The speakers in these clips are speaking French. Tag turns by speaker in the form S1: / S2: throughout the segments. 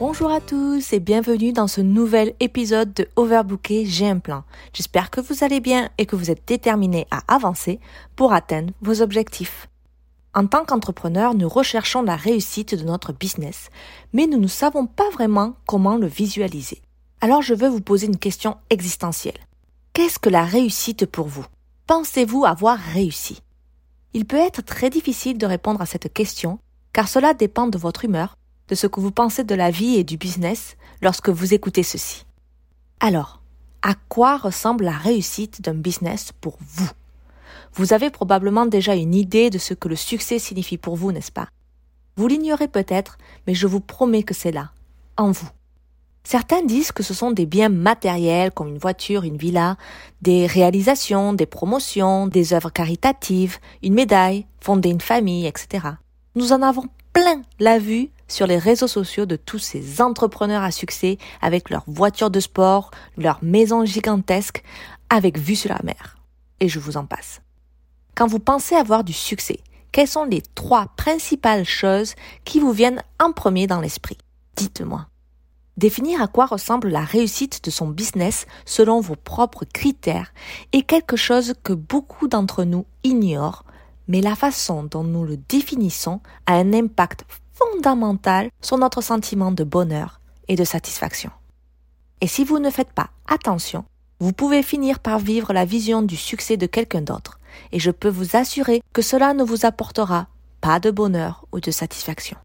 S1: Bonjour à tous et bienvenue dans ce nouvel épisode de Overbooké J'ai un plan. J'espère que vous allez bien et que vous êtes déterminés à avancer pour atteindre vos objectifs. En tant qu'entrepreneur, nous recherchons la réussite de notre business, mais nous ne savons pas vraiment comment le visualiser. Alors je veux vous poser une question existentielle. Qu'est-ce que la réussite pour vous? Pensez-vous avoir réussi? Il peut être très difficile de répondre à cette question, car cela dépend de votre humeur, de ce que vous pensez de la vie et du business lorsque vous écoutez ceci. Alors, à quoi ressemble la réussite d'un business pour vous? Vous avez probablement déjà une idée de ce que le succès signifie pour vous, n'est-ce pas? Vous l'ignorez peut-être, mais je vous promets que c'est là, en vous. Certains disent que ce sont des biens matériels comme une voiture, une villa, des réalisations, des promotions, des œuvres caritatives, une médaille, fonder une famille, etc. Nous en avons plein la vue sur les réseaux sociaux de tous ces entrepreneurs à succès avec leurs voitures de sport, leurs maisons gigantesques, avec vue sur la mer. Et je vous en passe. Quand vous pensez avoir du succès, quelles sont les trois principales choses qui vous viennent en premier dans l'esprit? Dites-moi. Définir à quoi ressemble la réussite de son business selon vos propres critères est quelque chose que beaucoup d'entre nous ignorent, mais la façon dont nous le définissons a un impact fondamental sur notre sentiment de bonheur et de satisfaction. Et si vous ne faites pas attention, vous pouvez finir par vivre la vision du succès de quelqu'un d'autre, et je peux vous assurer que cela ne vous apportera pas de bonheur ou de satisfaction.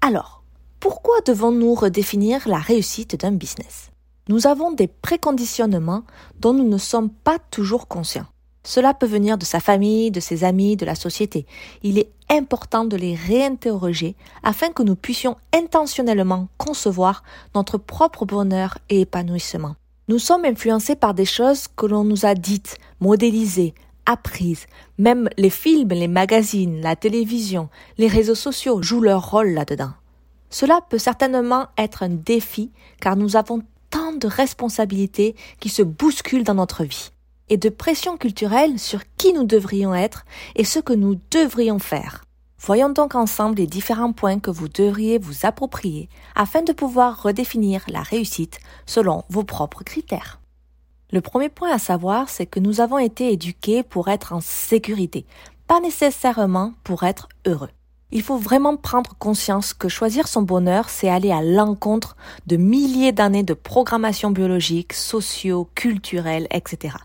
S1: Alors, pourquoi devons-nous redéfinir la réussite d'un business? Nous avons des préconditionnements dont nous ne sommes pas toujours conscients. Cela peut venir de sa famille, de ses amis, de la société. Il est important de les réinterroger afin que nous puissions intentionnellement concevoir notre propre bonheur et épanouissement. Nous sommes influencés par des choses que l'on nous a dites, modélisées, apprises. Même les films, les magazines, la télévision, les réseaux sociaux jouent leur rôle là-dedans. Cela peut certainement être un défi car nous avons tant de responsabilités qui se bousculent dans notre vie et de pression culturelle sur qui nous devrions être et ce que nous devrions faire. Voyons donc ensemble les différents points que vous devriez vous approprier afin de pouvoir redéfinir la réussite selon vos propres critères. Le premier point à savoir, c'est que nous avons été éduqués pour être en sécurité, pas nécessairement pour être heureux. Il faut vraiment prendre conscience que choisir son bonheur, c'est aller à l'encontre de milliers d'années de programmation biologique, socio, culturelle, etc.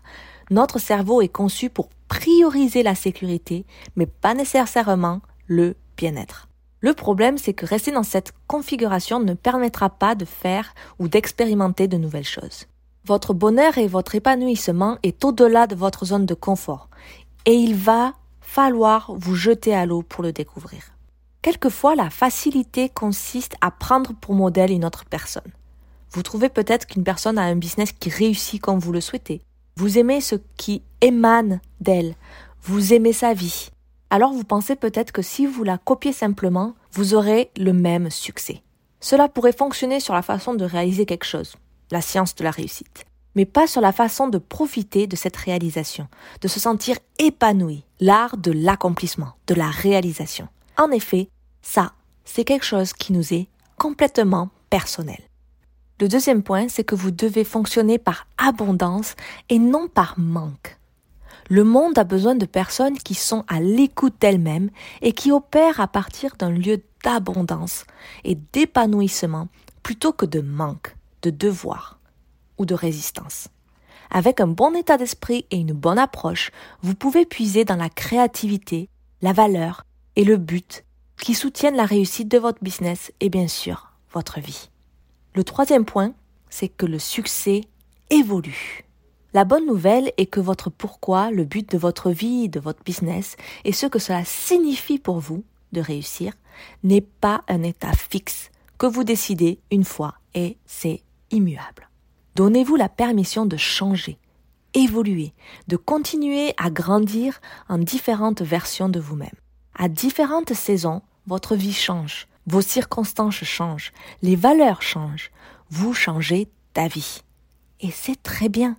S1: Notre cerveau est conçu pour prioriser la sécurité, mais pas nécessairement le bien-être. Le problème, c'est que rester dans cette configuration ne permettra pas de faire ou d'expérimenter de nouvelles choses. Votre bonheur et votre épanouissement est au-delà de votre zone de confort, et il va falloir vous jeter à l'eau pour le découvrir. Quelquefois, la facilité consiste à prendre pour modèle une autre personne. Vous trouvez peut-être qu'une personne a un business qui réussit comme vous le souhaitez. Vous aimez ce qui émane d'elle. Vous aimez sa vie. Alors vous pensez peut-être que si vous la copiez simplement, vous aurez le même succès. Cela pourrait fonctionner sur la façon de réaliser quelque chose, la science de la réussite, mais pas sur la façon de profiter de cette réalisation, de se sentir épanoui, l'art de l'accomplissement, de la réalisation. En effet, ça, c'est quelque chose qui nous est complètement personnel. Le deuxième point, c'est que vous devez fonctionner par abondance et non par manque. Le monde a besoin de personnes qui sont à l'écoute d'elles-mêmes et qui opèrent à partir d'un lieu d'abondance et d'épanouissement plutôt que de manque, de devoir ou de résistance. Avec un bon état d'esprit et une bonne approche, vous pouvez puiser dans la créativité, la valeur et le but qui soutiennent la réussite de votre business et bien sûr votre vie. Le troisième point, c'est que le succès évolue. La bonne nouvelle est que votre pourquoi, le but de votre vie, de votre business et ce que cela signifie pour vous de réussir n'est pas un état fixe que vous décidez une fois et c'est immuable. Donnez-vous la permission de changer, évoluer, de continuer à grandir en différentes versions de vous-même. À différentes saisons, votre vie change, vos circonstances changent, les valeurs changent, vous changez d'avis. Et c'est très bien.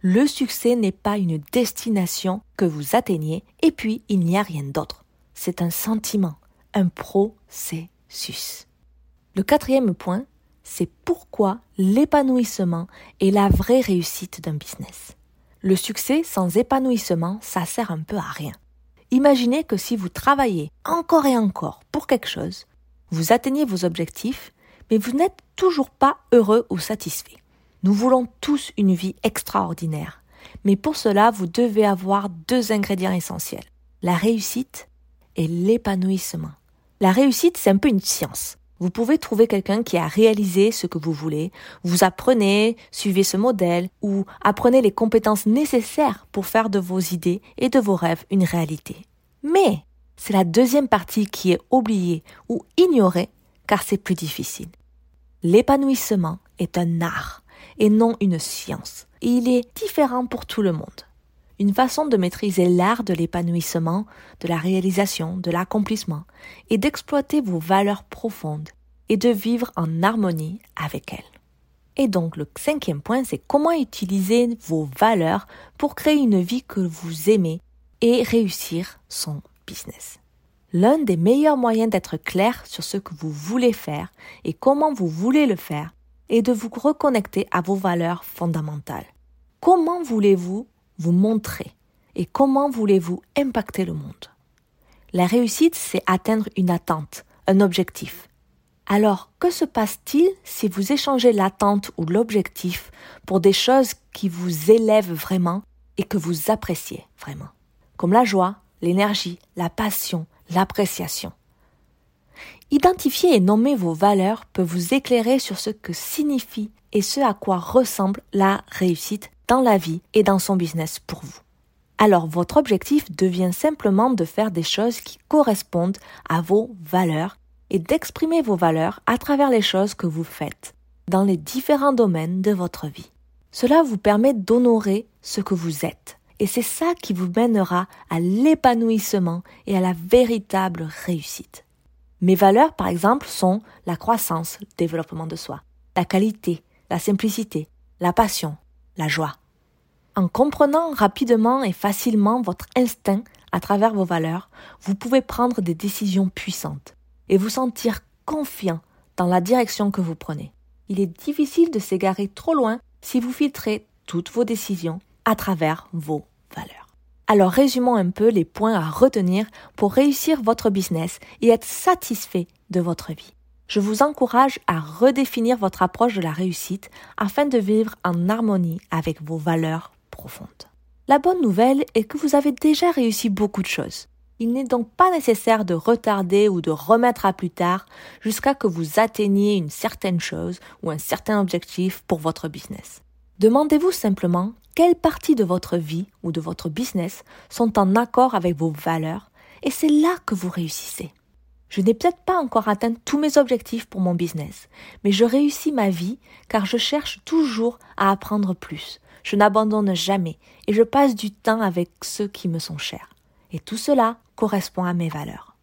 S1: Le succès n'est pas une destination que vous atteignez et puis il n'y a rien d'autre. C'est un sentiment, un processus. Le quatrième point, c'est pourquoi l'épanouissement est la vraie réussite d'un business. Le succès sans épanouissement, ça sert un peu à rien. Imaginez que si vous travaillez encore et encore pour quelque chose, vous atteignez vos objectifs, mais vous n'êtes toujours pas heureux ou satisfait. Nous voulons tous une vie extraordinaire, mais pour cela, vous devez avoir deux ingrédients essentiels, la réussite et l'épanouissement. La réussite, c'est un peu une science. Vous pouvez trouver quelqu'un qui a réalisé ce que vous voulez, vous apprenez, suivez ce modèle, ou apprenez les compétences nécessaires pour faire de vos idées et de vos rêves une réalité. Mais c'est la deuxième partie qui est oubliée ou ignorée car c'est plus difficile. L'épanouissement est un art et non une science. Et il est différent pour tout le monde. Une façon de maîtriser l'art de l'épanouissement, de la réalisation, de l'accomplissement, est d'exploiter vos valeurs profondes et de vivre en harmonie avec elles. Et donc le cinquième point, c'est comment utiliser vos valeurs pour créer une vie que vous aimez et réussir son L'un des meilleurs moyens d'être clair sur ce que vous voulez faire et comment vous voulez le faire est de vous reconnecter à vos valeurs fondamentales. Comment voulez-vous vous montrer et comment voulez-vous impacter le monde? La réussite, c'est atteindre une attente, un objectif. Alors, que se passe-t-il si vous échangez l'attente ou l'objectif pour des choses qui vous élèvent vraiment et que vous appréciez vraiment? Comme la joie, l'énergie, la passion, l'appréciation. Identifier et nommer vos valeurs peut vous éclairer sur ce que signifie et ce à quoi ressemble la réussite dans la vie et dans son business pour vous. Alors votre objectif devient simplement de faire des choses qui correspondent à vos valeurs et d'exprimer vos valeurs à travers les choses que vous faites dans les différents domaines de votre vie. Cela vous permet d'honorer ce que vous êtes. Et c'est ça qui vous mènera à l'épanouissement et à la véritable réussite. Mes valeurs, par exemple, sont la croissance, le développement de soi, la qualité, la simplicité, la passion, la joie. En comprenant rapidement et facilement votre instinct à travers vos valeurs, vous pouvez prendre des décisions puissantes et vous sentir confiant dans la direction que vous prenez. Il est difficile de s'égarer trop loin si vous filtrez toutes vos décisions à travers vos valeurs. Alors résumons un peu les points à retenir pour réussir votre business et être satisfait de votre vie. Je vous encourage à redéfinir votre approche de la réussite afin de vivre en harmonie avec vos valeurs profondes. La bonne nouvelle est que vous avez déjà réussi beaucoup de choses. Il n'est donc pas nécessaire de retarder ou de remettre à plus tard jusqu'à que vous atteigniez une certaine chose ou un certain objectif pour votre business. Demandez-vous simplement quelles parties de votre vie ou de votre business sont en accord avec vos valeurs et c'est là que vous réussissez. Je n'ai peut-être pas encore atteint tous mes objectifs pour mon business, mais je réussis ma vie car je cherche toujours à apprendre plus. Je n'abandonne jamais et je passe du temps avec ceux qui me sont chers. Et tout cela correspond à mes valeurs.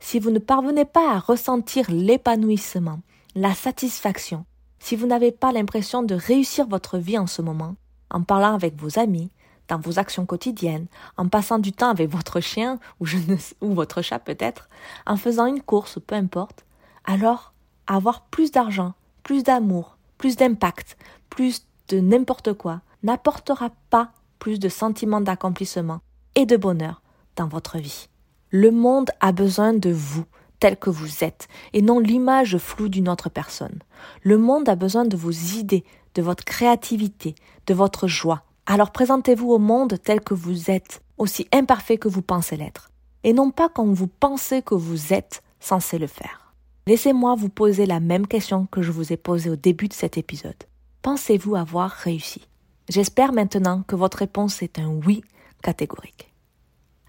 S1: Si vous ne parvenez pas à ressentir l'épanouissement, la satisfaction, si vous n'avez pas l'impression de réussir votre vie en ce moment, en parlant avec vos amis, dans vos actions quotidiennes, en passant du temps avec votre chien ou, je ne, votre chat peut-être, en faisant une course, peu importe, alors avoir plus d'argent, plus d'amour, plus d'impact, plus de n'importe quoi n'apportera pas plus de sentiments d'accomplissement et de bonheur dans votre vie. Le monde a besoin de vous tel que vous êtes et non l'image floue d'une autre personne. Le monde a besoin de vos idées, de votre créativité, de votre joie. Alors présentez-vous au monde tel que vous êtes, aussi imparfait que vous pensez l'être, et non pas comme vous pensez que vous êtes censé le faire. Laissez-moi vous poser la même question que je vous ai posée au début de cet épisode. Pensez-vous avoir réussi? J'espère maintenant que votre réponse est un oui catégorique.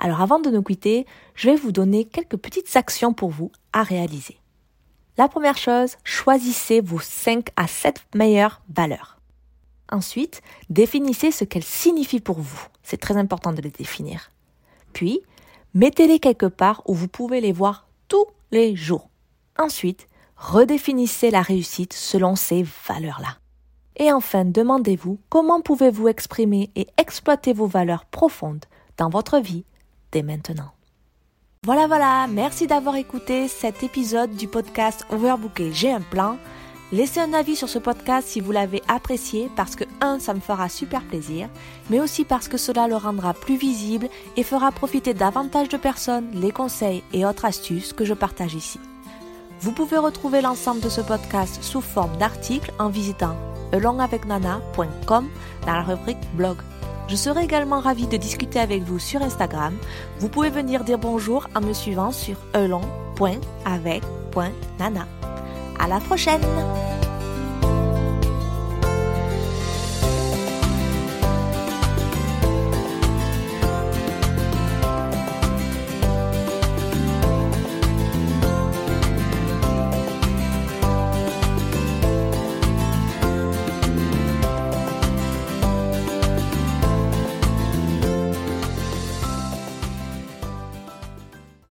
S1: Alors avant de nous quitter, je vais vous donner quelques petites actions pour vous à réaliser. La première chose, choisissez vos 5 à 7 meilleures valeurs. Ensuite, définissez ce qu'elles signifient pour vous. C'est très important de les définir. Puis, mettez-les quelque part où vous pouvez les voir tous les jours. Ensuite, redéfinissez la réussite selon ces valeurs-là. Et enfin, demandez-vous comment pouvez-vous exprimer et exploiter vos valeurs profondes dans votre vie dès maintenant. Voilà, voilà, merci d'avoir écouté cet épisode du podcast Overbooké. J'ai un plan. Laissez un avis sur ce podcast si vous l'avez apprécié parce que, un, ça me fera super plaisir, mais aussi parce que cela le rendra plus visible et fera profiter davantage de personnes les conseils et autres astuces que je partage ici. Vous pouvez retrouver l'ensemble de ce podcast sous forme d'articles en visitant alongavecnana.com dans la rubrique blog. Je serai également ravie de discuter avec vous sur Instagram. Vous pouvez venir dire bonjour en me suivant sur elong.avec.nana. À la prochaine!